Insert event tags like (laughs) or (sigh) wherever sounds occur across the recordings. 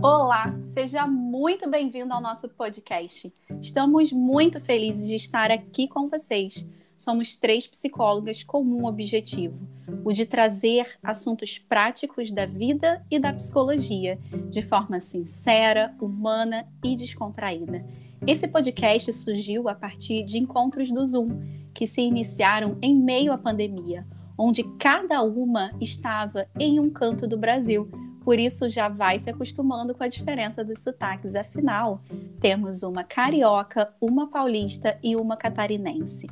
Olá, seja muito bem-vindo ao nosso podcast. Estamos muito felizes de estar aqui com vocês. Somos três psicólogas com um objetivo: o de trazer assuntos práticos da vida e da psicologia, de forma sincera, humana e descontraída. Esse podcast surgiu a partir de encontros do Zoom, que se iniciaram em meio à pandemia, onde cada uma estava em um canto do Brasil por isso já vai se acostumando com a diferença dos sotaques. Afinal, temos uma carioca, uma paulista e uma catarinense.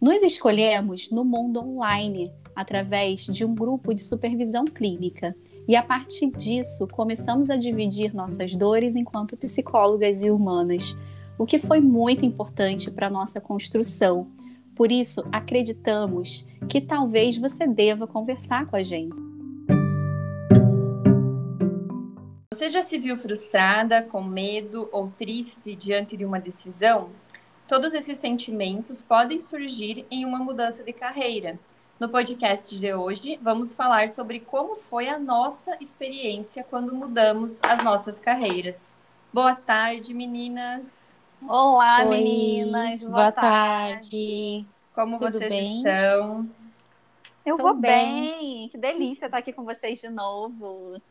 Nos escolhemos no mundo online, através de um grupo de supervisão clínica. E a partir disso, começamos a dividir nossas dores enquanto psicólogas e humanas, o que foi muito importante para nossa construção. Por isso, acreditamos que talvez você deva conversar com a gente. Você já se viu frustrada, com medo ou triste diante de uma decisão? Todos esses sentimentos podem surgir em uma mudança de carreira. No podcast de hoje, vamos falar sobre como foi a nossa experiência quando mudamos as nossas carreiras. Boa tarde, meninas. Olá, Oi, meninas. Boa, boa tarde. tarde. Como Tudo vocês bem? estão? Eu Tô vou bem. bem. Que delícia estar aqui com vocês de novo.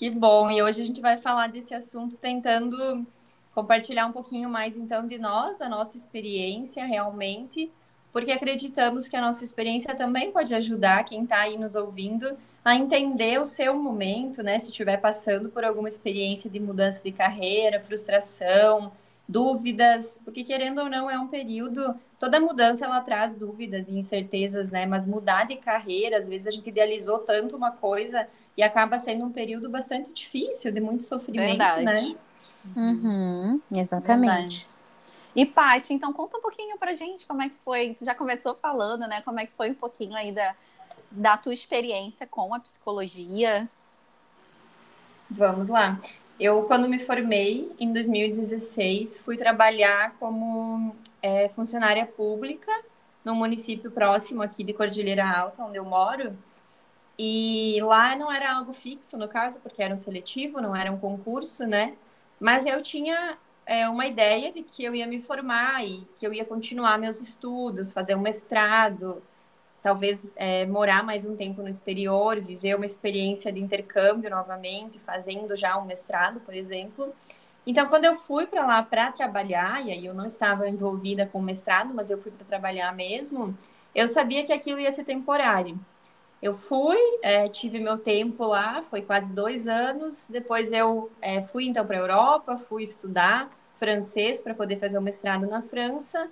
Que bom! E hoje a gente vai falar desse assunto tentando compartilhar um pouquinho mais então de nós, da nossa experiência realmente, porque acreditamos que a nossa experiência também pode ajudar quem está aí nos ouvindo a entender o seu momento, né? Se estiver passando por alguma experiência de mudança de carreira, frustração, dúvidas, porque querendo ou não é um período, toda mudança ela traz dúvidas e incertezas, né? Mas mudar de carreira, às vezes a gente idealizou tanto uma coisa e acaba sendo um período bastante difícil, de muito sofrimento, Verdade. né? Uhum, exatamente. Verdade. E Paty, então conta um pouquinho pra gente como é que foi, você já começou falando, né? Como é que foi um pouquinho aí da, da tua experiência com a psicologia? Vamos lá. Eu, quando me formei, em 2016, fui trabalhar como é, funcionária pública num município próximo aqui de Cordilheira Alta, onde eu moro. E lá não era algo fixo, no caso, porque era um seletivo, não era um concurso, né? Mas eu tinha é, uma ideia de que eu ia me formar e que eu ia continuar meus estudos, fazer um mestrado, talvez é, morar mais um tempo no exterior, viver uma experiência de intercâmbio novamente, fazendo já um mestrado, por exemplo. Então, quando eu fui para lá para trabalhar, e aí eu não estava envolvida com o mestrado, mas eu fui para trabalhar mesmo, eu sabia que aquilo ia ser temporário. Eu fui, é, tive meu tempo lá, foi quase dois anos. Depois eu é, fui então para a Europa, fui estudar francês para poder fazer o mestrado na França.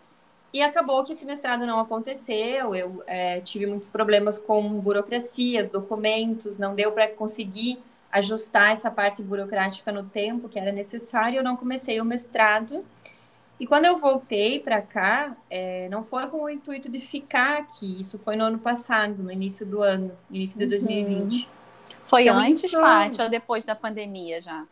E acabou que esse mestrado não aconteceu. Eu é, tive muitos problemas com burocracias, documentos, não deu para conseguir ajustar essa parte burocrática no tempo que era necessário. Eu não comecei o mestrado. E quando eu voltei para cá, é, não foi com o intuito de ficar aqui. Isso foi no ano passado, no início do ano, início de uhum. 2020. Foi então, antes, isso... Ou depois da pandemia já?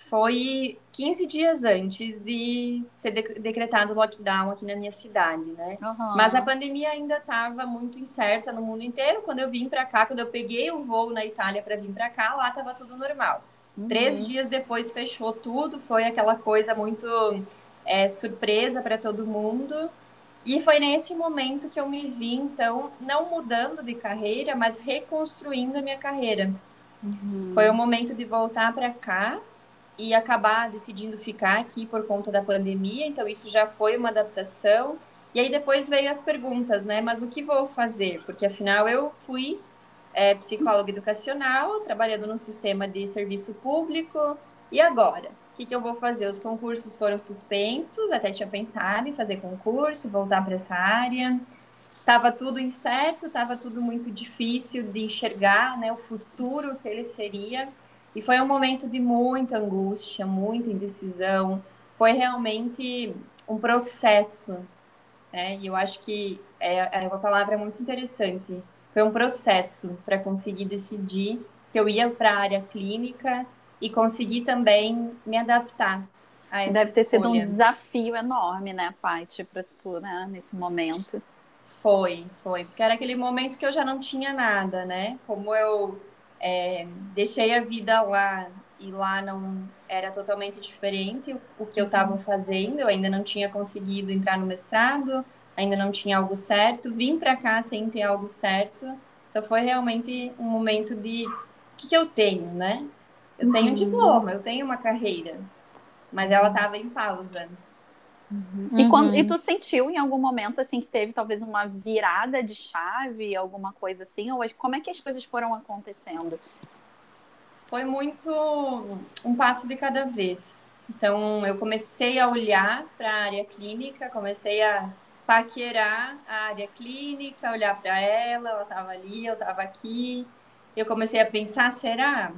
Foi 15 dias antes de ser decretado o lockdown aqui na minha cidade, né? Uhum. Mas a pandemia ainda estava muito incerta no mundo inteiro. Quando eu vim para cá, quando eu peguei o voo na Itália para vir para cá, lá estava tudo normal. Uhum. Três dias depois fechou tudo, foi aquela coisa muito é, surpresa para todo mundo. E foi nesse momento que eu me vi, então, não mudando de carreira, mas reconstruindo a minha carreira. Uhum. Foi o momento de voltar para cá e acabar decidindo ficar aqui por conta da pandemia, então isso já foi uma adaptação. E aí depois veio as perguntas, né? Mas o que vou fazer? Porque afinal eu fui é, psicóloga educacional, trabalhando no sistema de serviço público, e agora? O que, que eu vou fazer? Os concursos foram suspensos, até tinha pensado em fazer concurso, voltar para essa área. Estava tudo incerto, estava tudo muito difícil de enxergar né, o futuro que ele seria. E foi um momento de muita angústia, muita indecisão. Foi realmente um processo, né? E eu acho que é, é uma palavra muito interessante. Foi um processo para conseguir decidir que eu ia para a área clínica e conseguir também me adaptar a essa Deve ter escolha. sido um desafio enorme, né, Paty, para tu, né, nesse momento. Foi, foi. Porque era aquele momento que eu já não tinha nada, né? Como eu é, deixei a vida lá e lá não era totalmente diferente o que eu estava fazendo. Eu ainda não tinha conseguido entrar no mestrado, ainda não tinha algo certo. Vim para cá sem ter algo certo. Então foi realmente um momento de o que, que eu tenho, né? Eu tenho um uhum. diploma, eu tenho uma carreira, mas ela estava em pausa. Uhum. E, quando, e uhum. tu sentiu em algum momento assim que teve talvez uma virada de chave, alguma coisa assim? Ou como é que as coisas foram acontecendo? Foi muito um passo de cada vez. Então eu comecei a olhar para a área clínica, comecei a paquerar a área clínica, olhar para ela, ela estava ali, eu estava aqui. Eu comecei a pensar, será?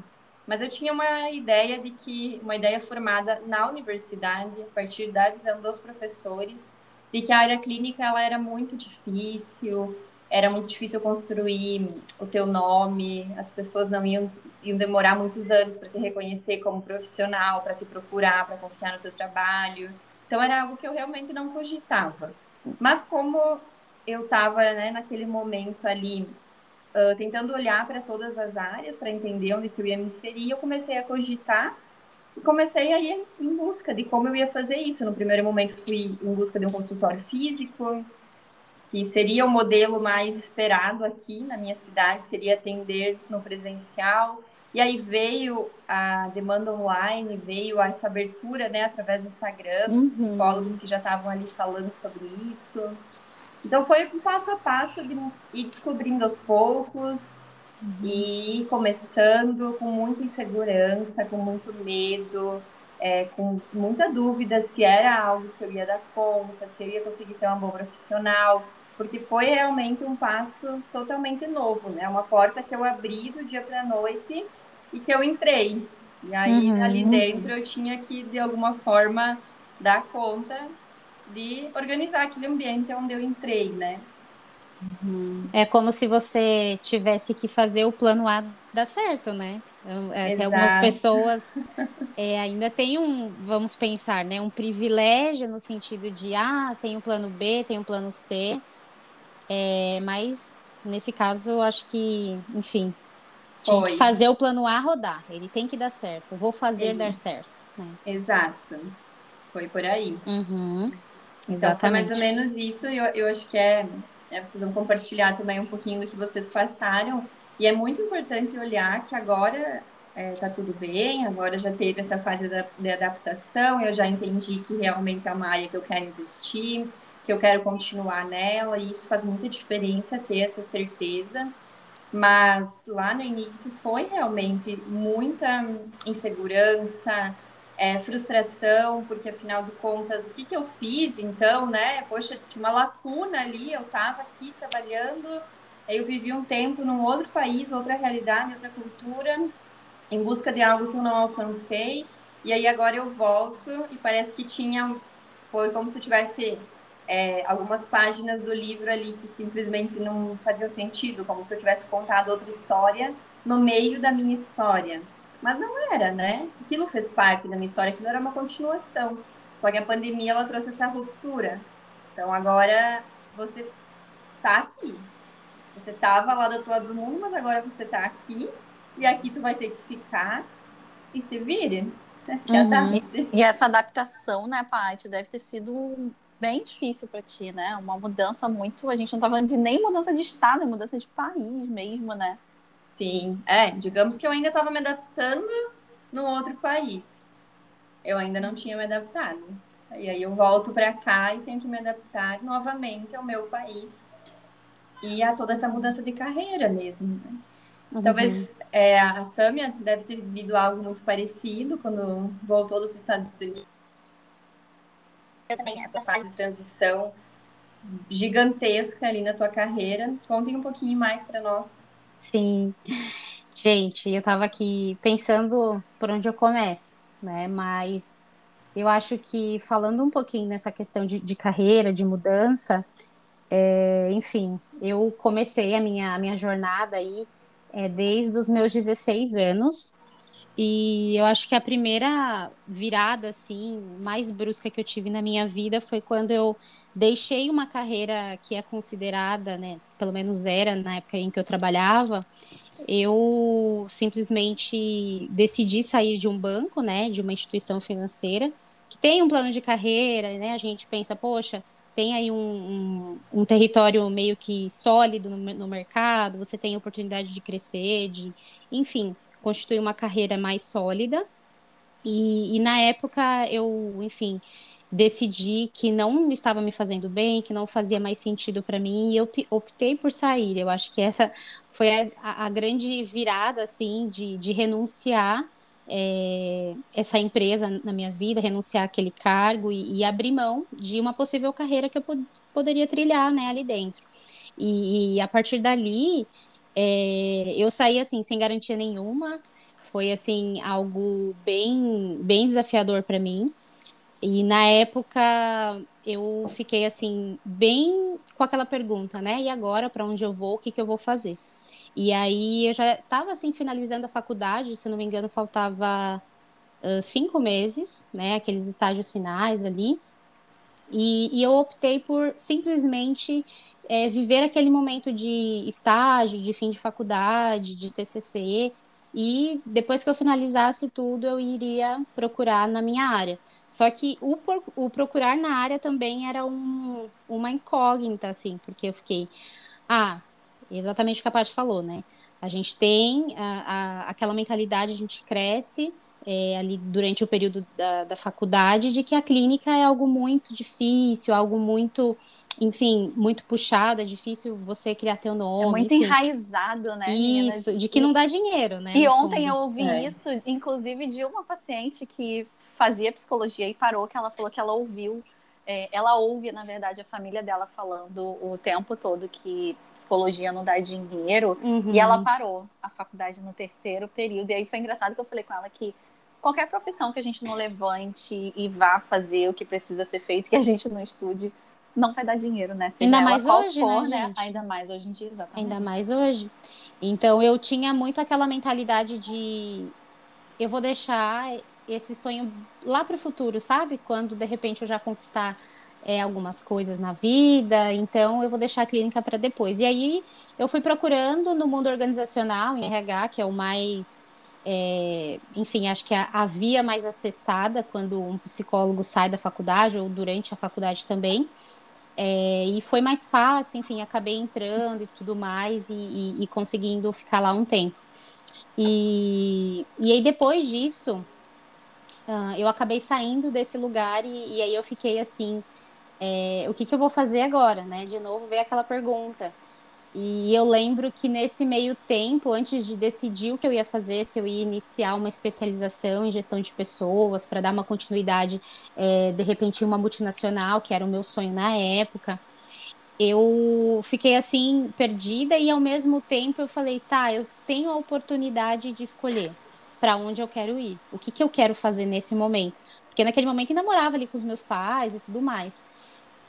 Mas eu tinha uma ideia de que, uma ideia formada na universidade, a partir da visão dos professores, de que a área clínica ela era muito difícil, era muito difícil construir o teu nome, as pessoas não iam, iam demorar muitos anos para te reconhecer como profissional, para te procurar, para confiar no teu trabalho. Então era algo que eu realmente não cogitava. Mas como eu estava né, naquele momento ali uh, tentando olhar para todas as áreas para entender onde eu ia me inserir, eu comecei a cogitar e comecei a ir em busca de como eu ia fazer isso. No primeiro momento fui em busca de um consultório físico, que seria o modelo mais esperado aqui na minha cidade, seria atender no presencial. E aí veio a demanda online, veio essa abertura, né, através do Instagram, dos uhum. psicólogos que já estavam ali falando sobre isso. Então foi um passo a passo de ir descobrindo aos poucos uhum. e começando com muita insegurança, com muito medo, é, com muita dúvida se era algo que eu ia dar conta, se eu ia conseguir ser uma boa profissional, porque foi realmente um passo totalmente novo, né? Uma porta que eu abri do dia para a noite e que eu entrei. E aí uhum. ali dentro eu tinha que de alguma forma dar conta de organizar aquele ambiente onde eu entrei, né? Uhum. É como se você tivesse que fazer o plano A dar certo, né? É, até algumas pessoas é, ainda tem um, vamos pensar, né, um privilégio no sentido de ah, tem o plano B, tem o plano C, é, mas nesse caso eu acho que, enfim, tinha que fazer o plano A rodar, ele tem que dar certo, vou fazer dar certo. Né? Exato, foi por aí. Uhum. Então foi mais ou menos isso, eu, eu acho que é, é, vocês vão compartilhar também um pouquinho do que vocês passaram, e é muito importante olhar que agora é, tá tudo bem, agora já teve essa fase da, de adaptação, eu já entendi que realmente é uma área que eu quero investir, que eu quero continuar nela, e isso faz muita diferença ter essa certeza. Mas lá no início foi realmente muita insegurança, é, frustração, porque afinal de contas, o que, que eu fiz então, né? Poxa, tinha uma lacuna ali, eu estava aqui trabalhando, aí eu vivi um tempo num outro país, outra realidade, outra cultura, em busca de algo que eu não alcancei, e aí agora eu volto e parece que tinha, foi como se eu tivesse é, algumas páginas do livro ali que simplesmente não faziam sentido, como se eu tivesse contado outra história no meio da minha história. Mas não era, né? Aquilo fez parte da minha história, aquilo era uma continuação. Só que a pandemia ela trouxe essa ruptura. Então agora você tá aqui. Você tava lá do outro lado do mundo, mas agora você tá aqui e aqui tu vai ter que ficar e se vire. Né? Se uhum. E essa adaptação, né, Paty, deve ter sido bem difícil para ti, né? Uma mudança muito. A gente não tá falando de nem mudança de estado, é mudança de país mesmo, né? Sim, é, digamos que eu ainda estava me adaptando no outro país. Eu ainda não tinha me adaptado. E aí eu volto para cá e tenho que me adaptar novamente ao meu país e a toda essa mudança de carreira mesmo. Né? Uhum. Talvez é, a Samia deve ter vivido algo muito parecido quando voltou dos Estados Unidos. Eu também essa fase de transição gigantesca ali na tua carreira. Contem um pouquinho mais para nós. Sim. Gente, eu estava aqui pensando por onde eu começo, né? Mas eu acho que falando um pouquinho nessa questão de, de carreira, de mudança, é, enfim, eu comecei a minha, a minha jornada aí é, desde os meus 16 anos. E eu acho que a primeira virada, assim, mais brusca que eu tive na minha vida foi quando eu deixei uma carreira que é considerada, né, pelo menos era na época em que eu trabalhava, eu simplesmente decidi sair de um banco, né, de uma instituição financeira, que tem um plano de carreira, né, a gente pensa, poxa, tem aí um, um, um território meio que sólido no, no mercado, você tem oportunidade de crescer, de, enfim, constituir uma carreira mais sólida. E, e na época eu, enfim, decidi que não estava me fazendo bem, que não fazia mais sentido para mim, e eu optei por sair. Eu acho que essa foi a, a grande virada, assim, de, de renunciar é, essa empresa na minha vida, renunciar aquele cargo e, e, abrir mão de uma possível carreira que eu pod poderia trilhar, né, ali dentro. E, e a partir dali, é, eu saí assim sem garantia nenhuma. Foi assim algo bem bem desafiador para mim. E na época eu fiquei assim bem com aquela pergunta, né? E agora para onde eu vou? O que que eu vou fazer? E aí eu já estava assim finalizando a faculdade, se não me engano faltava uh, cinco meses, né? Aqueles estágios finais ali. E, e eu optei por simplesmente é, viver aquele momento de estágio, de fim de faculdade, de TCC, e depois que eu finalizasse tudo, eu iria procurar na minha área. Só que o, o procurar na área também era um, uma incógnita, assim, porque eu fiquei, ah, exatamente o que a Paty falou, né? A gente tem a, a, aquela mentalidade, a gente cresce é, ali durante o período da, da faculdade de que a clínica é algo muito difícil, algo muito enfim, muito puxado, é difícil você criar teu nome. É muito enfim. enraizado, né? Isso, de, de que não dá dinheiro, né? E ontem fundo. eu ouvi é. isso, inclusive, de uma paciente que fazia psicologia e parou, que ela falou que ela ouviu. É, ela ouve, na verdade, a família dela falando o tempo todo que psicologia não dá dinheiro. Uhum. E ela parou a faculdade no terceiro período. E aí foi engraçado que eu falei com ela que qualquer profissão que a gente não levante e vá fazer o que precisa ser feito, que a gente não estude, não vai dar dinheiro, né? Ainda mais hoje, for, né, né? Ainda mais hoje em dia, exatamente. Ainda mais hoje. Então eu tinha muito aquela mentalidade de eu vou deixar esse sonho lá para o futuro, sabe? Quando de repente eu já conquistar é, algumas coisas na vida, então eu vou deixar a clínica para depois. E aí eu fui procurando no mundo organizacional, em RH, que é o mais. É, enfim, acho que é a via mais acessada quando um psicólogo sai da faculdade ou durante a faculdade também. É, e foi mais fácil, enfim, acabei entrando e tudo mais e, e, e conseguindo ficar lá um tempo. E, e aí depois disso, uh, eu acabei saindo desse lugar e, e aí eu fiquei assim, é, o que, que eu vou fazer agora, né? De novo veio aquela pergunta. E eu lembro que nesse meio tempo, antes de decidir o que eu ia fazer, se eu ia iniciar uma especialização em gestão de pessoas, para dar uma continuidade, é, de repente, uma multinacional, que era o meu sonho na época, eu fiquei assim, perdida, e ao mesmo tempo eu falei: tá, eu tenho a oportunidade de escolher para onde eu quero ir, o que, que eu quero fazer nesse momento. Porque naquele momento ainda morava ali com os meus pais e tudo mais.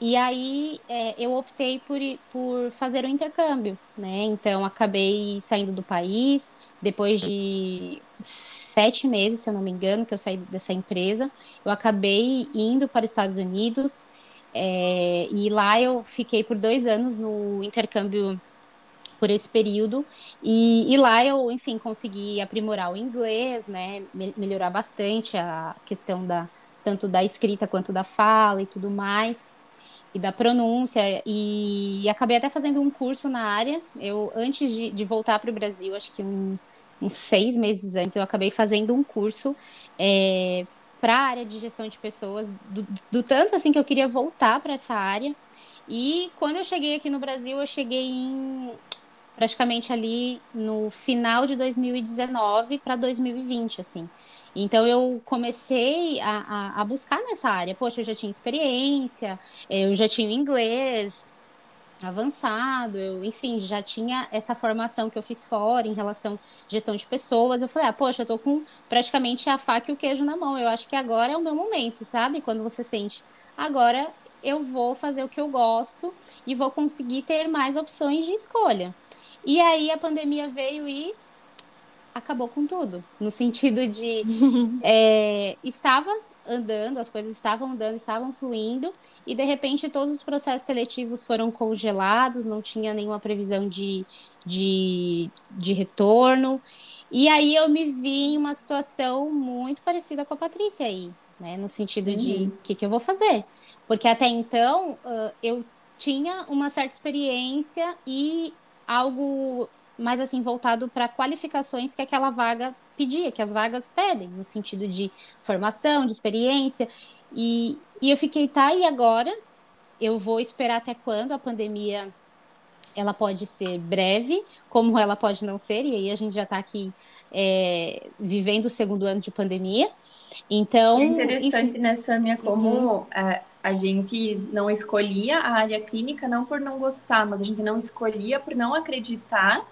E aí é, eu optei por, por fazer o intercâmbio, né? Então acabei saindo do país depois de sete meses, se eu não me engano, que eu saí dessa empresa. Eu acabei indo para os Estados Unidos é, e lá eu fiquei por dois anos no intercâmbio por esse período e, e, lá eu, enfim, consegui aprimorar o inglês, né? Melhorar bastante a questão da tanto da escrita quanto da fala e tudo mais e da pronúncia e, acabei até fazendo um curso na área. Eu antes de, de voltar para o Brasil, acho que um, uns seis meses antes, eu acabei fazendo um curso é, para a área de gestão de pessoas, do, do tanto assim que eu queria voltar para essa área. E quando eu cheguei aqui no Brasil, eu cheguei em praticamente ali no final de 2019 para 2020, assim. Então eu comecei a, a, a, buscar nessa área. Poxa, eu já tinha experiência, eu já tinha inglês avançado, eu, enfim, já tinha essa formação que eu fiz fora em relação à gestão de pessoas. Eu falei, ah, poxa, eu tô com praticamente a faca e o queijo na mão. Eu acho que agora é o meu momento, sabe? Quando você sente, agora eu vou fazer o que eu gosto e vou conseguir ter mais opções de escolha. E aí a pandemia veio e acabou com tudo. No sentido de (laughs) é, estava andando, as coisas estavam andando, estavam fluindo, e de repente todos os processos seletivos foram congelados, não tinha nenhuma previsão de, de, de retorno. E aí eu me vi em uma situação muito parecida com a Patrícia aí, né? No sentido uhum. de o que, que eu vou fazer? Porque até então eu tinha uma certa experiência e algo mais assim voltado para qualificações que aquela vaga pedia, que as vagas pedem, no sentido de formação, de experiência. E, e eu fiquei, tá, e agora? Eu vou esperar até quando a pandemia ela pode ser breve, como ela pode não ser, e aí a gente já está aqui é, vivendo o segundo ano de pandemia. Então. É interessante enfim, nessa minha como uhum. a, a gente não escolhia a área clínica não por não gostar, mas a gente não escolhia por não acreditar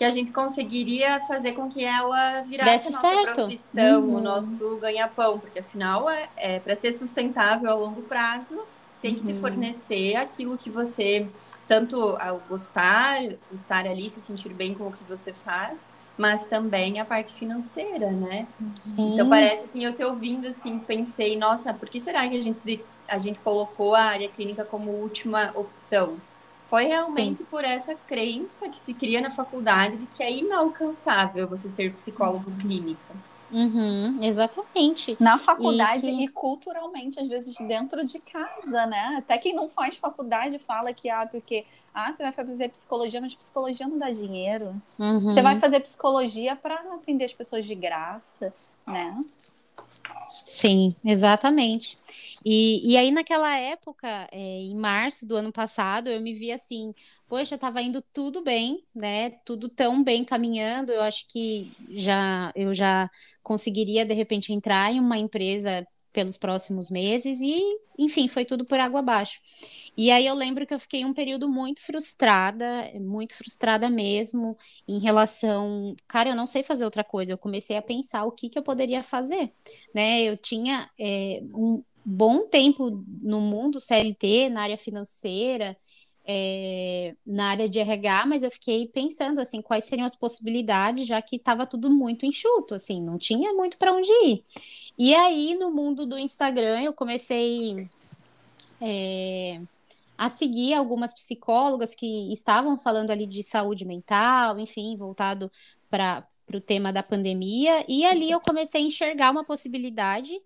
que a gente conseguiria fazer com que ela virasse a nossa certo. profissão, uhum. o nosso ganha-pão, porque afinal é, é para ser sustentável a longo prazo, tem que uhum. te fornecer aquilo que você tanto ao gostar, estar ali, se sentir bem com o que você faz, mas também a parte financeira, né? Sim. Então parece assim, eu te ouvindo assim, pensei, nossa, por que será que a gente a gente colocou a área clínica como última opção? Foi realmente Sim. por essa crença que se cria na faculdade de que é inalcançável você ser psicólogo clínico. Uhum, exatamente. Na faculdade e, que... e, culturalmente, às vezes dentro de casa, né? Até quem não faz faculdade fala que, ah, porque ah, você vai fazer psicologia, mas psicologia não dá dinheiro. Uhum. Você vai fazer psicologia para atender as pessoas de graça, né? Sim, exatamente. E, e aí, naquela época, é, em março do ano passado, eu me vi assim, poxa, estava indo tudo bem, né? Tudo tão bem caminhando. Eu acho que já eu já conseguiria de repente entrar em uma empresa pelos próximos meses e, enfim, foi tudo por água abaixo. E aí eu lembro que eu fiquei um período muito frustrada, muito frustrada mesmo, em relação, cara, eu não sei fazer outra coisa. Eu comecei a pensar o que que eu poderia fazer, né? Eu tinha é, um bom tempo no mundo CLT, na área financeira, é, na área de RH, mas eu fiquei pensando assim, quais seriam as possibilidades, já que estava tudo muito enxuto, assim, não tinha muito para onde ir. E aí, no mundo do Instagram, eu comecei é, a seguir algumas psicólogas que estavam falando ali de saúde mental, enfim, voltado para o tema da pandemia, e ali eu comecei a enxergar uma possibilidade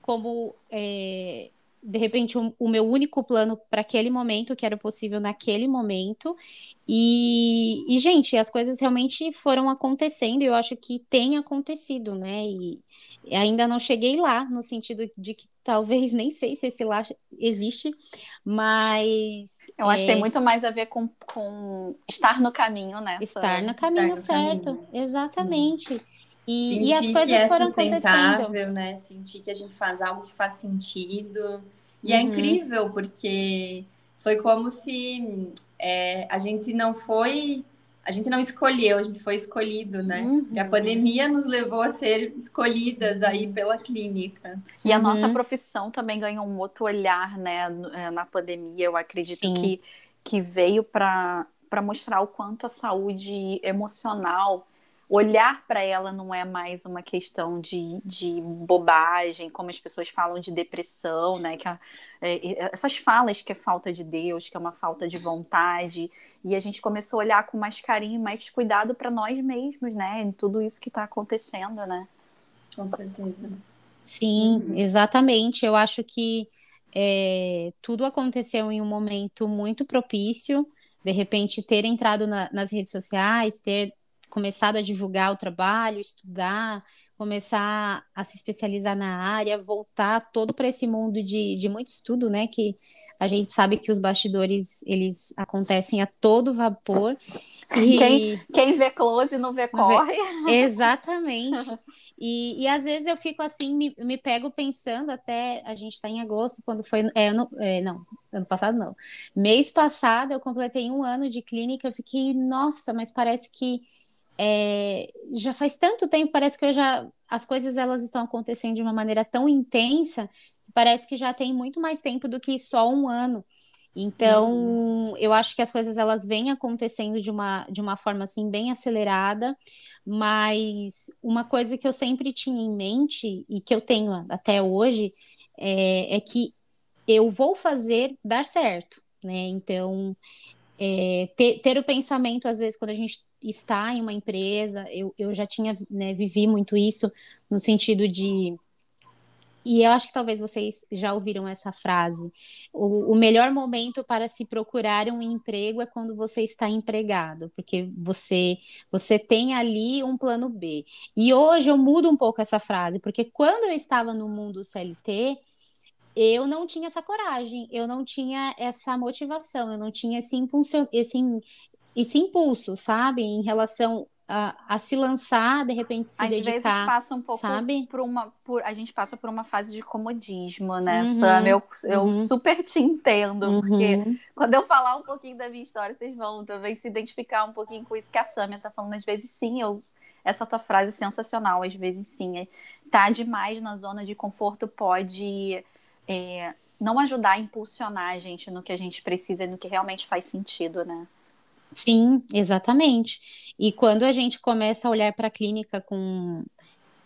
como é, de repente, o, o meu único plano para aquele momento, que era possível naquele momento. E, e, gente, as coisas realmente foram acontecendo, e eu acho que tem acontecido, né? E ainda não cheguei lá, no sentido de que talvez (laughs) nem sei se esse lá existe, mas. Eu acho é... que tem muito mais a ver com, com estar no caminho, né? Estar no caminho estar no certo, caminho. exatamente. Sim. E, e, as coisas é foram acontecendo. Né? Sentir que a gente faz algo que faz sentido. E é uhum. é incrível, porque foi como se é, a gente não foi. A gente não escolheu, a gente foi escolhido, né? Uhum. E a pandemia nos levou a ser escolhidas aí pela clínica. E a nossa uhum. profissão também ganhou um outro olhar, né? É, na pandemia, eu acredito que, que veio para mostrar o quanto a saúde emocional olhar para ela não é mais uma questão de, de bobagem, como as pessoas falam de depressão, né? Que a, é, essas falas que é falta de Deus, que é uma falta de vontade, e a gente começou a olhar com mais carinho, mais cuidado para nós mesmos, né? Em tudo isso que está acontecendo, né? Com certeza. Sim, uhum. exatamente. Eu acho que é, tudo aconteceu em um momento muito propício. De repente, ter entrado na, nas redes sociais, ter começado a divulgar o trabalho, estudar, começar a se especializar na área, voltar todo para esse mundo de, de muito estudo, né? Que a gente sabe que os bastidores eles acontecem a todo vapor. E... Quem, quem vê close não vê corre. (laughs) Exatamente. E, e às vezes eu fico assim, me, me pego pensando, até a gente está em agosto, quando foi. É, ano, é, não, ano passado não. Mês passado eu completei um ano de clínica, eu fiquei, nossa, mas parece que é, já faz tanto tempo, parece que eu já as coisas elas estão acontecendo de uma maneira tão intensa que parece que já tem muito mais tempo do que só um ano. Então, uhum. eu acho que as coisas elas vêm acontecendo de uma, de uma forma assim bem acelerada, mas uma coisa que eu sempre tinha em mente e que eu tenho até hoje é, é que eu vou fazer dar certo, né? Então, é, ter, ter, o pensamento, às vezes, quando a gente está em uma empresa, eu, eu já tinha, né, vivi muito isso no sentido de e eu acho que talvez vocês já ouviram essa frase. O, o, melhor momento para se procurar um emprego é quando você está empregado, porque você você tem ali um plano B. E hoje eu mudo um pouco essa frase, porque quando eu estava no mundo CLT, eu não tinha essa coragem, eu não tinha essa motivação, eu não tinha esse impulso, esse, esse impulso, sabe, em relação a, a, se lançar, de repente se Às dedicar. Às vezes passa um pouco sabe? por uma. Por, a gente passa por uma fase de comodismo, né, uhum, Sam? Eu, eu uhum. super te entendo, uhum. porque quando eu falar um pouquinho da minha história, vocês vão talvez se identificar um pouquinho com isso que a Samia tá falando. Às vezes, sim, eu. Essa tua frase é sensacional, às vezes sim. É, tá demais na zona de conforto pode é, não ajudar a impulsionar a gente no que a gente precisa e no que realmente faz sentido, né? Sim, exatamente. E quando a gente começa a olhar para a clínica com,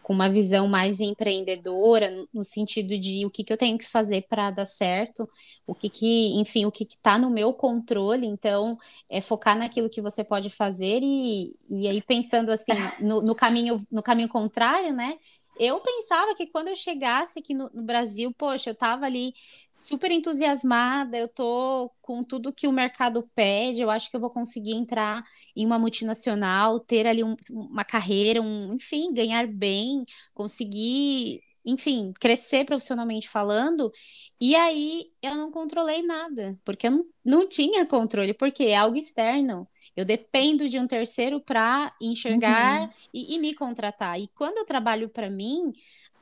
com uma visão mais empreendedora, no sentido de o que, que eu tenho que fazer para dar certo, o que, que enfim, o que está no meu controle, então é focar naquilo que você pode fazer e, e aí pensando assim, no, no caminho, no caminho contrário, né? Eu pensava que quando eu chegasse aqui no, no, Brasil, poxa, eu tava ali super entusiasmada, eu tô com tudo que o mercado pede, eu acho que eu vou conseguir entrar em uma multinacional, ter ali um, uma carreira, um, enfim, ganhar bem, conseguir, enfim, crescer profissionalmente falando. E aí eu não controlei nada, porque eu não, não tinha controle, porque é algo externo. Eu dependo de um terceiro para enxergar uhum. e, e, me contratar. E quando eu trabalho para mim,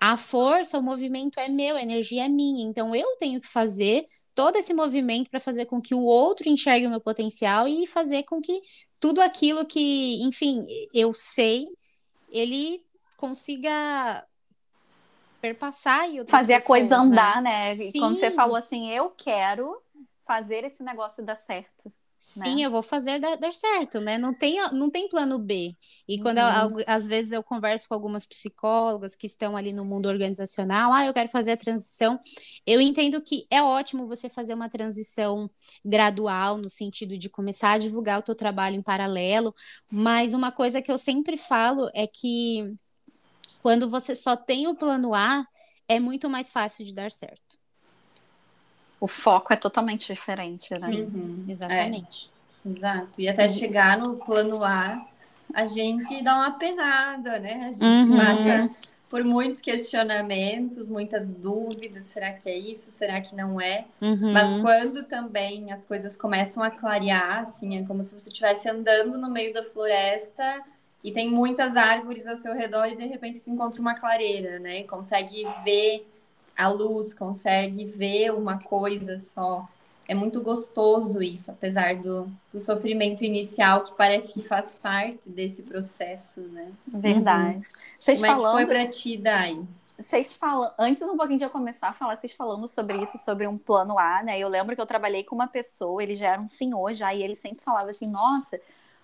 a força, o movimento é meu, a energia é minha. Então eu tenho que fazer todo esse movimento para fazer com que o outro enxergue o meu potencial e fazer com que tudo aquilo que, enfim, eu sei, ele consiga perpassar e fazer pessoas, a coisa andar, né? né? Como você falou assim, eu quero fazer esse negócio dar certo. Sim, né? eu vou fazer dar, dar, certo, né? Não tem, não tem plano B. E uhum. quando eu, às vezes eu converso com algumas psicólogas que estão ali no mundo organizacional, ah, eu quero fazer a transição. Eu entendo que é ótimo você fazer uma transição gradual, no sentido de começar a divulgar o teu trabalho em paralelo, mas uma coisa que eu sempre falo é que quando você só tem o plano A, é muito mais fácil de dar certo o foco é totalmente diferente, né? Sim, uhum. exatamente. É. Exato. E até chegar no plano A, a gente dá uma penada, né? A gente uhum. passa por muitos questionamentos, muitas dúvidas. Será que é isso? Será que não é? Uhum. Mas quando também as coisas começam a clarear, assim, é como se você estivesse andando no meio da floresta e tem muitas árvores ao seu redor e de repente tu encontra uma clareira, né? E consegue ver a luz, consegue ver uma coisa só. É muito gostoso isso, apesar do, do sofrimento inicial que parece que faz parte desse processo, né? Verdade. Uhum. Vocês Como falando... é que foi pra ti, Dai? Vocês falam, antes um pouquinho de eu começar a falar, vocês falando sobre isso, sobre um plano A, né? Eu lembro que eu trabalhei com uma pessoa, ele já era um senhor já, e ele sempre falava assim, nossa,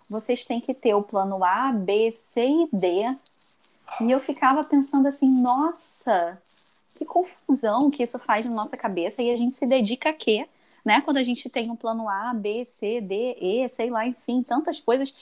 vocês têm que ter o plano A, B, C e D. E eu ficava pensando assim, nossa, que confusão que isso faz na nossa cabeça e a gente se dedica a quê? Né? Quando a gente tem um plano A, B, C, D, E, sei lá, enfim, tantas coisas.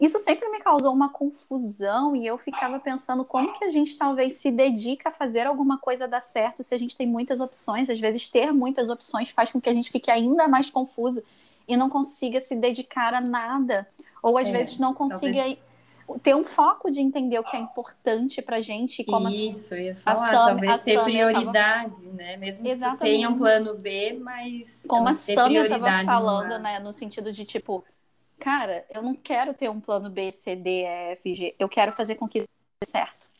Isso sempre me causou uma confusão e eu ficava pensando como que a gente talvez se dedica a fazer alguma coisa dar certo se a gente tem muitas opções. Às vezes ter muitas opções faz com que a gente fique ainda mais confuso e não consiga se dedicar a nada. Ou às é, vezes não consiga talvez ter um foco de entender o que é importante pra gente. Como Isso, a, eu ia falar, Sam, talvez ter prioridade, tava... né? Mesmo Exatamente. que tenha um plano B, mas. Como a Samia estava falando, numa... né? No sentido de tipo, cara, eu não quero ter um plano B, C, D, E, F, G. Eu quero fazer com que isso dê certo.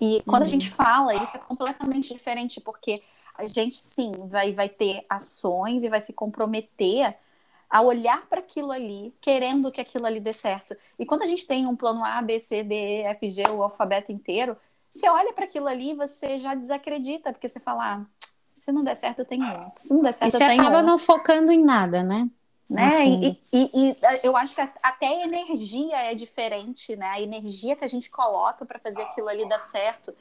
E quando uhum. a gente fala, isso é completamente diferente, porque a gente sim vai, vai ter ações e vai se comprometer a olhar para aquilo ali, querendo que aquilo ali dê certo. E quando a gente tem um plano A, B, C, D, E, F, G, o alfabeto inteiro, você olha para aquilo ali e você já desacredita, porque você fala, ah, Se não der certo, eu tenho outro. Se não der certo, e eu tenho acaba outro. não focando em nada, né? Né? E, e, e, eu acho que até a energia é diferente, né? A energia que a gente coloca para fazer aquilo ali dar certo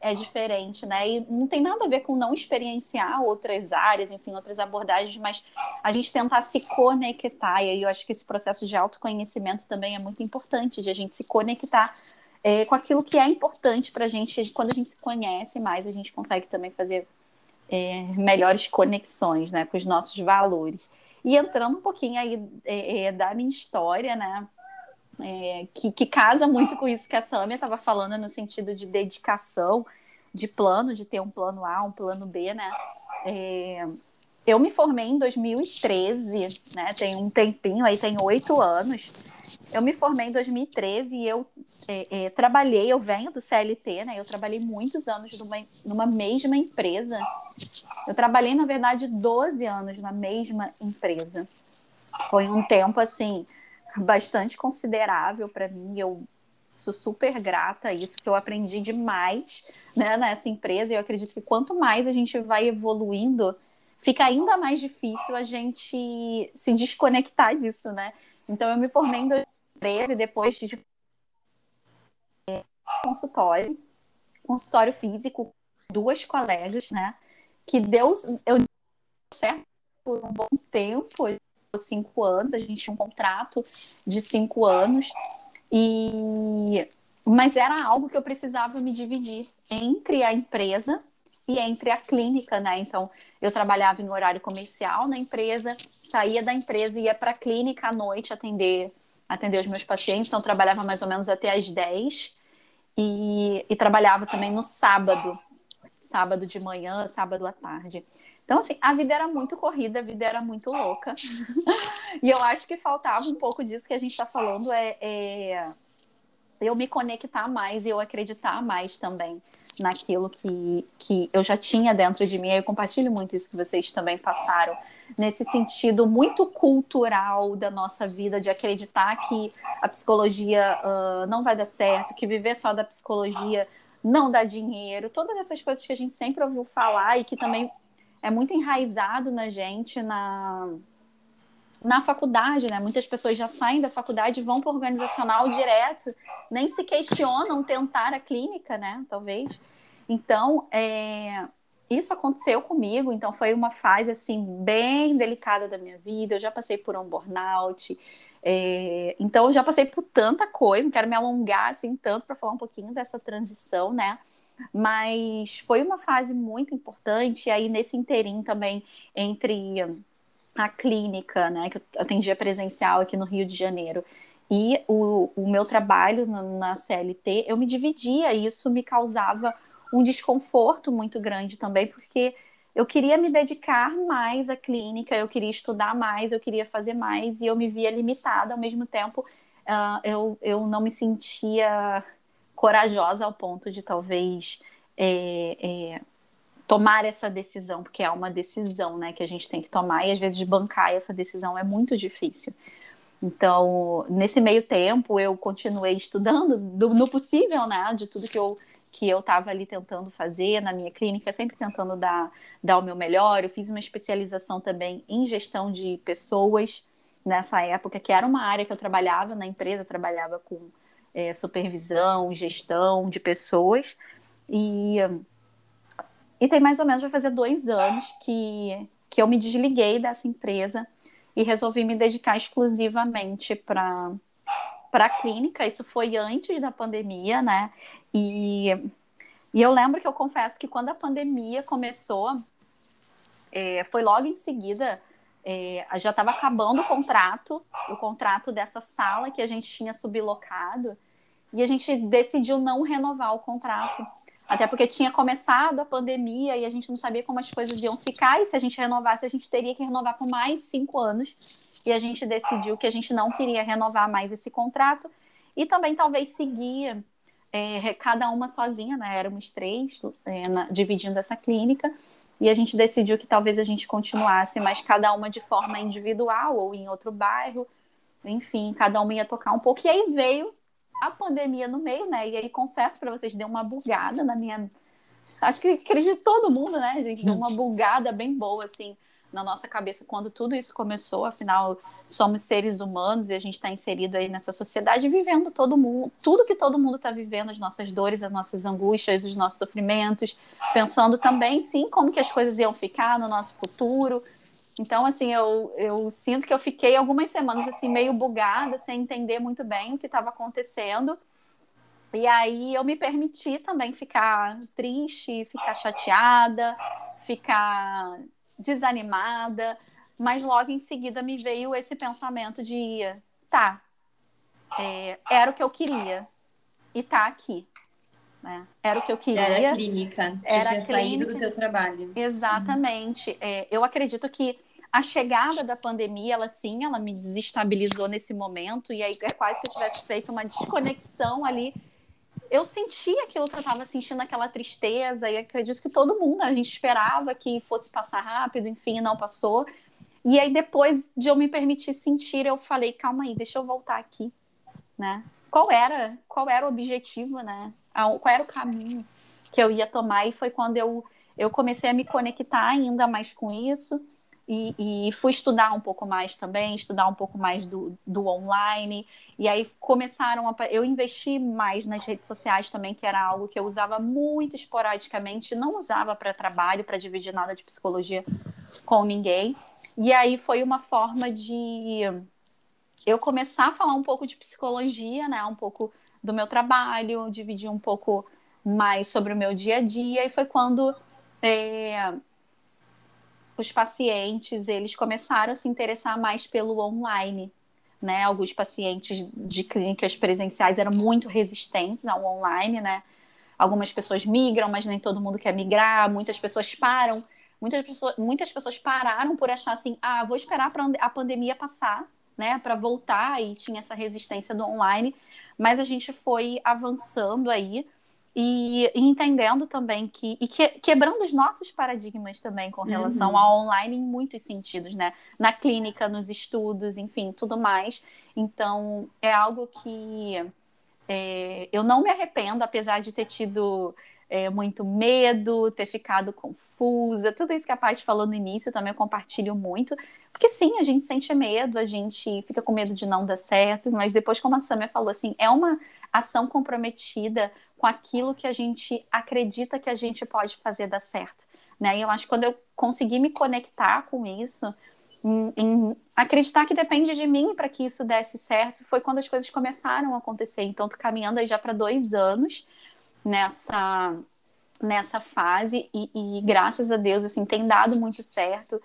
é diferente, né? E não tem nada a ver com não experienciar outras áreas, enfim, outras abordagens, mas a gente tentar se conectar. E aí eu acho que esse processo de autoconhecimento também é muito importante, de a gente se conectar é, com aquilo que é importante para a gente. Quando a gente se conhece mais, a gente consegue também fazer é, melhores conexões, né, com os nossos valores. E entrando um pouquinho aí é, é da minha história, né? É, que, que, casa muito com isso que a Samia estava falando no sentido de dedicação, de plano, de ter um plano A, um plano B, né? É, eu me formei em 2013, né? Tem um tempinho, aí tem oito anos. Eu me formei em 2013 e eu é, é, trabalhei, eu venho do CLT, né? Eu trabalhei muitos anos numa, numa mesma empresa. Eu trabalhei, na verdade, 12 anos na mesma empresa. Foi um tempo assim bastante considerável para mim. Eu sou super grata a isso, porque eu aprendi demais né, nessa empresa. E eu acredito que quanto mais a gente vai evoluindo, fica ainda mais difícil a gente se desconectar disso, né? Então eu me formei em 2013 depois de consultório, consultório físico, duas colegas, né? Que deu eu certo por um bom tempo, cinco anos, a gente tinha um contrato de cinco anos, e mas era algo que eu precisava me dividir entre a empresa e entre a clínica, né? Então, eu trabalhava em horário comercial na empresa, saía da empresa e ia para a clínica à noite atender atender os meus pacientes, então trabalhava mais ou menos até às 10 e, e trabalhava também no sábado, sábado de manhã, sábado à tarde. Então, assim, a vida era muito corrida, a vida era muito louca. (laughs) e eu acho que faltava um pouco disso que a gente está falando, é, é, eu me conectar mais e eu acreditar mais também naquilo que, que eu já tinha dentro de mim. Eu compartilho muito isso que vocês também passaram, nesse sentido muito cultural da nossa vida, de acreditar que a psicologia uh, não vai dar certo, que viver só da psicologia não dá dinheiro, todas essas coisas que a gente sempre ouviu falar e que também é muito enraizado na gente na na faculdade, né? Muitas pessoas já saem da faculdade e vão para o organizacional direto, nem se questionam tentar a clínica, né? Talvez. Então, é, isso aconteceu comigo, então foi uma fase assim bem delicada da minha vida. Eu já passei por um burnout, é, então eu já passei por tanta coisa. Não quero me alongar assim tanto para falar um pouquinho dessa transição, né? Mas foi uma fase muito importante, e aí nesse interim também entre a clínica, né, que eu atendia presencial aqui no Rio de Janeiro, e o, o meu trabalho na, na, CLT, eu me dividia, e isso me causava um desconforto muito grande também, porque eu queria me dedicar mais à clínica, eu queria estudar mais, eu queria fazer mais, e eu me via limitada, ao mesmo tempo, uh, eu, eu não me sentia corajosa ao ponto de talvez é, é, tomar essa decisão, porque é uma decisão né, que a gente tem que tomar, e às vezes bancar essa decisão é muito difícil. Então, nesse meio tempo, eu continuei estudando do, no possível, né, de tudo que eu que eu estava ali tentando fazer na minha clínica, sempre tentando dar, dar o meu melhor. Eu fiz uma especialização também em gestão de pessoas nessa época, que era uma área que eu trabalhava na empresa, trabalhava com é, supervisão, gestão de pessoas. E, e tem mais ou menos, vai fazer dois anos que, que eu me desliguei dessa empresa e resolvi me dedicar exclusivamente para para a clínica. Isso foi antes da pandemia, né? E, e eu lembro que eu confesso que quando a pandemia começou, é, foi logo em seguida é, já estava acabando o contrato, o contrato dessa sala que a gente tinha sublocado, e a gente decidiu não renovar o contrato. Até porque tinha começado a pandemia e a gente não sabia como as coisas iam ficar, e se a gente renovasse, a gente teria que renovar por mais cinco anos. E a gente decidiu que a gente não queria renovar mais esse contrato, e também talvez seguir é, cada uma sozinha, né? Éramos três, é, na, dividindo essa clínica e a gente decidiu que talvez a gente continuasse, mas cada uma de forma individual ou em outro bairro, enfim, cada uma ia tocar um pouco. E aí veio a pandemia no meio, né? E aí confesso para vocês, deu uma bugada na minha acho que acredito todo mundo, né, gente? Deu uma bugada bem boa, assim, na nossa cabeça quando tudo isso começou. Afinal, somos seres humanos e a gente está inserido aí nessa sociedade, vivendo todo mundo, tudo que todo mundo está vivendo, as nossas dores, as nossas angústias, os nossos sofrimentos, pensando também, sim, como que as coisas iam ficar no nosso futuro. Então, assim, eu, eu sinto que eu fiquei algumas semanas assim meio bugada, sem entender muito bem o que estava acontecendo. E aí eu me permiti também ficar triste, ficar chateada, ficar desanimada, mas logo em seguida me veio esse pensamento de tá, é, era o que eu queria e tá aqui. Né? Era o que eu queria. Era a clínica. Você era tinha saído do teu trabalho. Exatamente. Uhum. É, eu acredito que a chegada da pandemia, ela sim, ela me desestabilizou nesse momento, e aí é quase que eu tivesse feito uma desconexão ali eu senti aquilo que eu estava sentindo, aquela tristeza, e acredito que todo mundo, a gente esperava que fosse passar rápido, enfim, não passou. E aí, depois de eu me permitir sentir, eu falei, calma aí, deixa eu voltar aqui, né? Qual era, qual era o objetivo, né? Qual era o caminho que eu ia tomar? E foi quando eu, eu comecei a me conectar ainda mais com isso. E, e, fui estudar um pouco mais também, estudar um pouco mais do, do online. E aí começaram a. Eu investi mais nas redes sociais também, que era algo que eu usava muito esporadicamente, não usava para trabalho, para dividir nada de psicologia com ninguém. E aí foi uma forma de eu começar a falar um pouco de psicologia, né? Um pouco do meu trabalho, dividir um pouco mais sobre o meu dia a dia. E foi quando é, os pacientes eles começaram a se interessar mais pelo online né? Alguns pacientes de clínicas presenciais eram muito resistentes ao online, né? Algumas pessoas migram, mas nem todo mundo quer migrar. Muitas pessoas param. Muitas pessoas, muitas pessoas pararam por achar assim: ah, vou esperar a pandemia passar, né? Para voltar. E tinha essa resistência do online. Mas a gente foi avançando aí e, e entendendo também que e que, quebrando os nossos paradigmas também com relação uhum. ao online em muitos sentidos, né? Na clínica, nos estudos, enfim, tudo mais. Então é algo que é, eu não me arrependo, apesar de ter tido é, muito medo, ter ficado confusa, tudo isso que a Paty falou no início, também eu compartilho muito. Porque sim, a gente sente medo, a gente fica com medo de não dar certo, mas depois, como a Samia falou, assim, é uma ação comprometida com aquilo que a gente acredita que a gente pode fazer dar certo. Né? E eu acho que quando eu consegui me conectar com isso, em, em acreditar que depende de mim para que isso desse certo, foi quando as coisas começaram a acontecer. Então, tô caminhando aí já para dois anos nessa nessa fase e, e, graças a Deus assim tem dado muito certo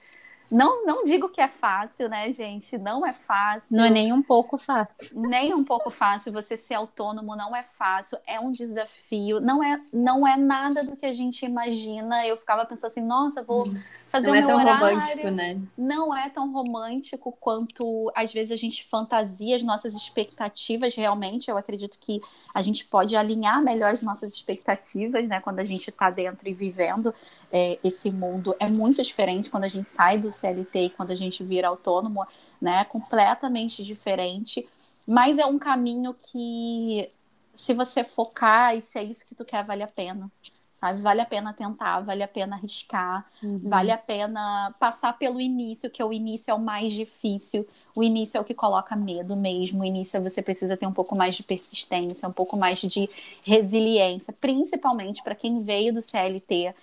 não, não digo que é fácil, né, gente? Não é fácil. Não é nem um pouco fácil. Nem um pouco fácil. Você ser autônomo não é fácil. É um desafio. Não é, não é nada do que a gente imagina. Eu ficava pensando assim, nossa, vou hum. fazer não o é tão romântico, né? Não é tão romântico quanto às vezes a gente fantasia as nossas expectativas realmente. Eu acredito que a gente pode alinhar melhor as nossas expectativas, né? Quando a gente está dentro e vivendo é, esse mundo. É muito diferente quando a gente sai do CLT e quando a gente vira autônomo, né? Completamente diferente. Mas é um caminho que, se você focar e se é isso que tu quer, vale a pena. Sabe? Vale a pena tentar, vale a pena arriscar, uhum. vale a pena passar pelo início, que é o início é o mais difícil. O início é o que coloca medo mesmo. O início é você precisa ter um pouco mais de persistência, um pouco mais de resiliência, principalmente para quem veio do CLT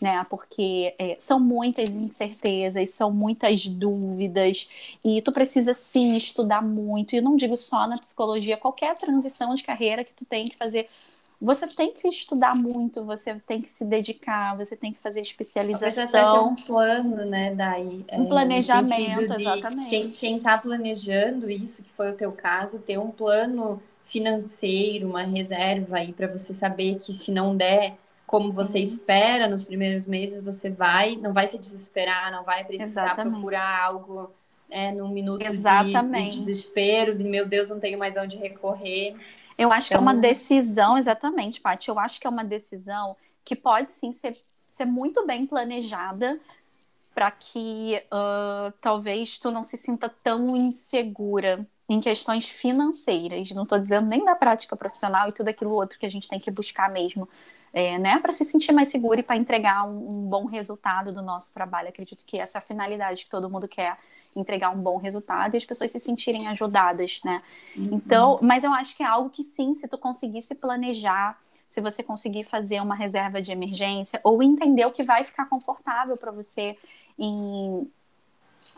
né? Porque é, são muitas incertezas, são muitas dúvidas, e tu precisa sim estudar muito. E eu não digo só na psicologia, qualquer transição de carreira que tu tem que fazer. Você tem que estudar muito, você tem que se dedicar, você tem que fazer especialização. Você ter um plano, né, daí. Um é, planejamento, exatamente. Quem, quem tá planejando isso, que foi o teu caso, ter um plano financeiro, uma reserva aí para você saber que se não der, como Sim. você espera nos primeiros meses, você vai, não vai se desesperar, não vai precisar Exatamente. procurar algo é, num minuto de, de, desespero, de meu Deus, não tenho mais onde recorrer. Eu acho então... que é uma então decisão, exatamente, Paty. Eu acho que é uma decisão que pode sim ser, ser muito bem planejada para que uh, talvez tu não se sinta tão insegura em questões financeiras. Não estou dizendo nem da prática profissional e tudo aquilo outro que a gente tem que buscar mesmo, é, né, para se sentir mais seguro e para entregar um, um, bom resultado do nosso trabalho. Acredito que essa é a finalidade que todo mundo quer entregar um bom resultado e as pessoas se sentirem ajudadas, né? Uhum. Então, mas eu acho que é algo que sim, se tu conseguir se planejar, se você conseguir fazer uma reserva de emergência ou entender o que vai ficar confortável para você em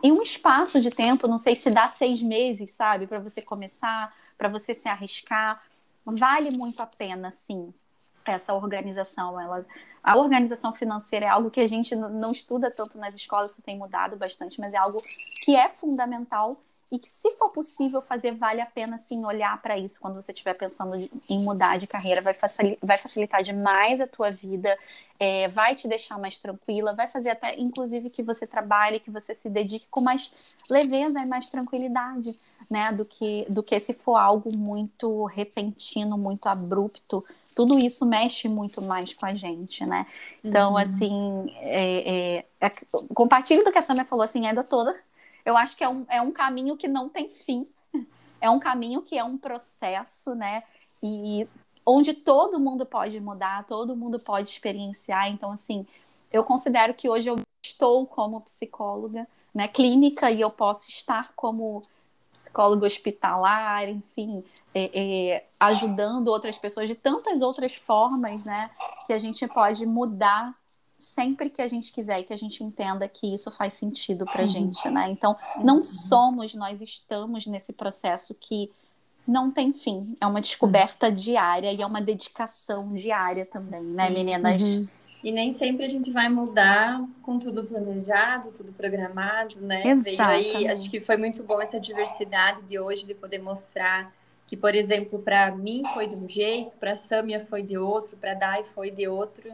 em um espaço de tempo, não sei se dá seis meses, sabe, para você começar, para você se arriscar, vale muito a pena, sim, essa organização. Ela, a organização financeira é algo que a gente não estuda tanto nas escolas, isso tem mudado bastante, mas é algo que é fundamental e que, se for possível fazer, vale a pena sim olhar para isso quando você estiver pensando em mudar de carreira, vai facilitar, demais a tua vida, é, vai te deixar mais tranquila, vai fazer até, inclusive, que você trabalhe, que você se dedique com mais leveza e mais tranquilidade, né, do que, do que se for algo muito repentino, muito abrupto, tudo isso mexe muito mais com a gente, né? Então, uhum. assim, é, é, é, compartilho do que a Samia falou, assim, ainda toda eu acho que é um, é um caminho que não tem fim. (laughs) É um caminho que é um processo, né? E onde todo mundo pode mudar, todo mundo pode experienciar. Então, assim, eu considero que hoje eu estou como psicóloga, né, clínica, e eu posso estar como psicóloga hospitalar, enfim, é, é, ajudando outras pessoas de tantas outras formas, né, que a gente pode mudar sempre que a gente quiser e que a gente entenda que isso faz sentido para a gente, né? Então, não somos, nós estamos nesse processo que não tem fim. É uma descoberta diária e é uma dedicação diária também, né, Sim. né, meninas? Uhum. E nem sempre a gente vai mudar com tudo planejado, tudo programado, né? Veio aí, acho que foi muito bom essa diversidade de hoje, de poder mostrar que, por exemplo, para mim foi de um jeito, para a Samia foi de outro, para a Dai foi de outro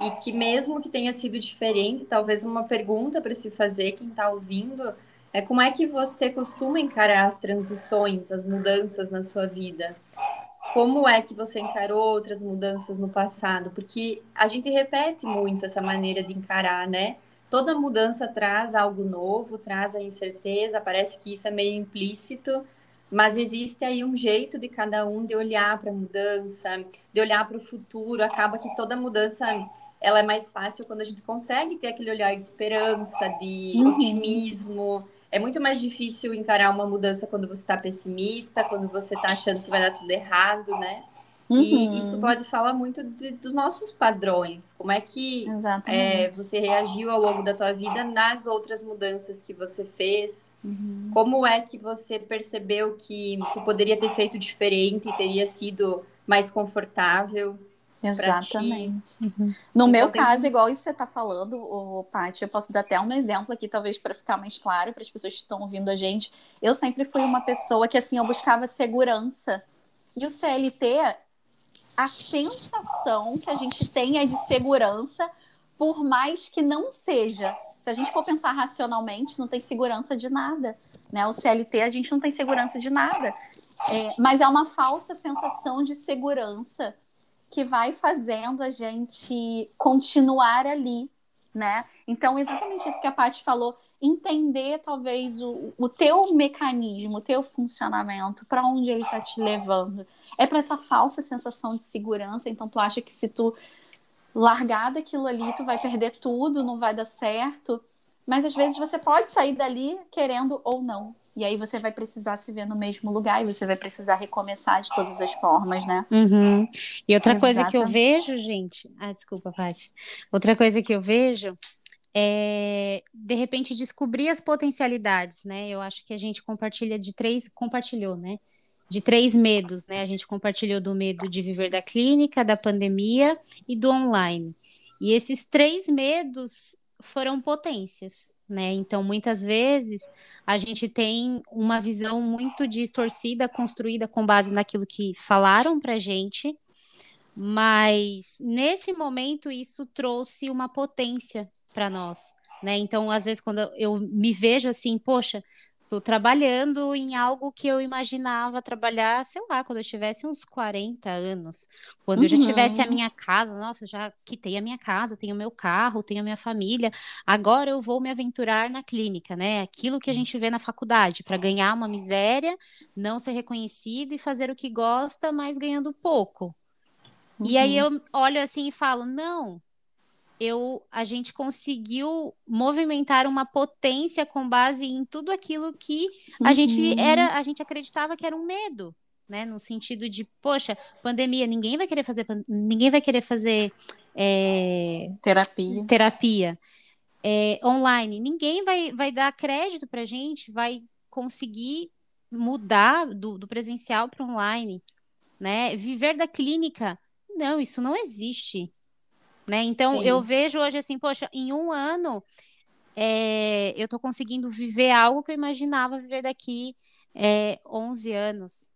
e que mesmo que tenha sido diferente, talvez uma pergunta para se fazer quem está ouvindo é como é que você costuma encarar as transições, as mudanças na sua vida? Como é que você encarou outras mudanças no passado? Porque a gente repete muito essa maneira de encarar, né? Toda mudança traz algo novo, traz a incerteza, parece que isso é meio implícito, mas existe aí um jeito de cada um de olhar para a mudança, de olhar para o futuro. Acaba que toda mudança ela é mais fácil quando a gente consegue ter aquele olhar de esperança, de uhum. otimismo. É muito mais difícil encarar uma mudança quando você está pessimista, quando você está achando que vai dar tudo errado, né? Uhum. E isso pode falar muito de, dos nossos padrões. Como é que é, você reagiu ao longo da tua vida nas outras mudanças que você fez? Uhum. Como é que você percebeu que tu poderia ter feito diferente e teria sido mais confortável? Exatamente. Uhum. No então, meu tem... caso, igual isso que você está falando, o Paty, eu posso dar até um exemplo aqui, talvez para ficar mais claro para as pessoas que estão ouvindo a gente. Eu sempre fui uma pessoa que assim eu buscava segurança. E o CLT, a sensação que a gente tem é de segurança, por mais que não seja. Se a gente for pensar racionalmente, não tem segurança de nada. Né? O CLT, a gente não tem segurança de nada. É, mas é uma falsa sensação de segurança que vai fazendo a gente continuar ali, né? Então, exatamente isso que a Paty falou, entender talvez o, o teu mecanismo, o teu funcionamento, para onde ele está te levando. É para essa falsa sensação de segurança, então tu acha que se tu largar daquilo ali, tu vai perder tudo, não vai dar certo. Mas às vezes você pode sair dali querendo ou não. E aí você vai precisar se ver no mesmo lugar e você vai precisar recomeçar de todas as formas, né? Uhum. E outra Exatamente. coisa que eu vejo, gente. Ah, desculpa, Paty. Outra coisa que eu vejo é de repente descobrir as potencialidades, né? Eu acho que a gente compartilha de três, compartilhou, né? De três medos, né? A gente compartilhou do medo de viver da clínica, da pandemia e do online. E esses três medos foram potências, né? Então, muitas vezes a gente tem uma visão muito distorcida, construída com base naquilo que falaram para gente, mas nesse momento isso trouxe uma potência para nós, né? Então, às vezes, quando eu me vejo assim, poxa, Tô trabalhando em algo que eu imaginava trabalhar, sei lá, quando eu tivesse uns 40 anos. Quando uhum. eu já tivesse a uhum. minha casa, nossa, eu já quitei a minha casa, tenho meu carro, tenho a minha família. Agora eu vou me aventurar na clínica, né? Aquilo que a gente vê na faculdade, para ganhar uma miséria, não ser reconhecido e fazer o que gosta, mas ganhando pouco. Uhum. E aí uhum. eu olho assim e falo: não, eu, a gente conseguiu movimentar uma potência com base em tudo aquilo que a uhum. gente era, a gente acreditava que era um medo, né? No sentido de, poxa, pandemia, ninguém vai querer fazer, ninguém vai querer fazer é, terapia, terapia é, online, ninguém vai, vai dar crédito para gente, vai conseguir mudar do, do presencial para online, né? Viver da clínica, não, isso não existe né? Então Sim. eu vejo hoje assim, poxa, em um ano é, eu estou conseguindo viver algo que eu imaginava viver daqui é, 11 anos.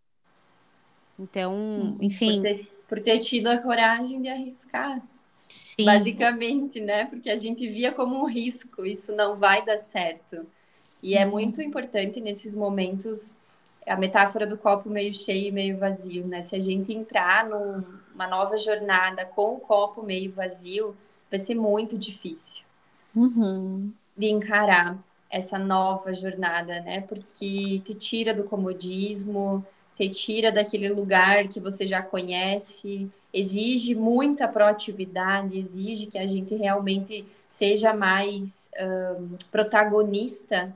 Então, hum, enfim. Por ter, por ter tido a coragem de arriscar. Sim. Basicamente, né? Porque a gente via como um risco, isso não vai dar certo. E é uhum. muito importante nesses momentos a metáfora do copo meio cheio e meio vazio, né? Se a gente entrar numa nova jornada com o copo meio vazio, vai ser muito difícil uhum. de encarar essa nova jornada, né? Porque te tira do comodismo, te tira daquele lugar que você já conhece, exige muita proatividade, exige que a gente realmente seja mais um, protagonista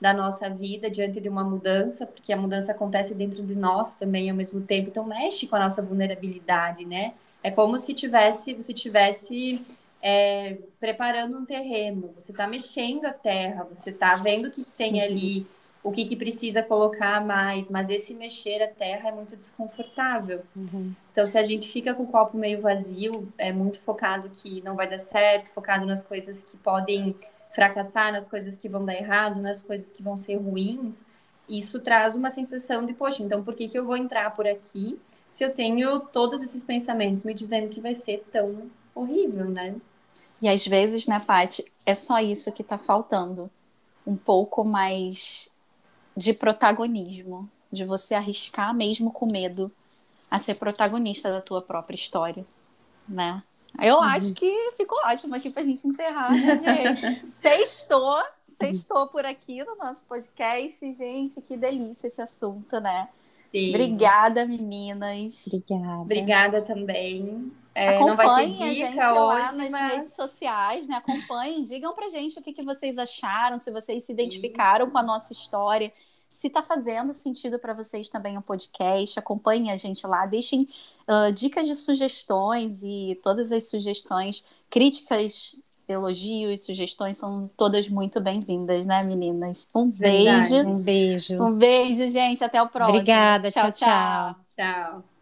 da nossa vida diante de uma mudança, porque a mudança acontece dentro de nós também ao mesmo tempo, então mexe com a nossa vulnerabilidade, né? É como se tivesse, você tivesse é, preparando um terreno, você está mexendo a terra, você está vendo o que, que tem ali, o que, que precisa colocar mais, mas esse mexer a terra é muito desconfortável. Uhum. Então, se a gente fica com o copo meio vazio, é muito focado que não vai dar certo, focado nas coisas que podem fracassar, nas coisas que vão dar errado, nas coisas que vão ser ruins, isso traz uma sensação de, poxa, então por que, que eu vou entrar por aqui se eu tenho todos esses pensamentos me dizendo que vai ser tão horrível, né? E às vezes, né, Paty, é só isso que tá faltando. Um pouco mais de protagonismo, de você arriscar mesmo com medo a ser protagonista da tua própria história, né? Eu uhum. acho que ficou ótimo aqui para a gente encerrar, né, (laughs) Sextou, sextou por aqui no nosso podcast. Gente, que delícia esse assunto, né? Sim. Obrigada, meninas. Obrigada. Obrigada também. É, Acompanhem a gente hoje, lá nas mas... redes sociais, né? Acompanhem, digam pra gente o que, que vocês acharam, se vocês se identificaram Sim. com a nossa história, se está fazendo sentido para vocês também o um podcast, acompanhem a gente lá, deixem uh, dicas de sugestões e todas as sugestões, críticas, elogios, sugestões são todas muito bem-vindas, né, meninas? Um beijo. Um beijo. Um beijo, gente. Até o próximo. Obrigada. tchau. tchau. tchau. tchau.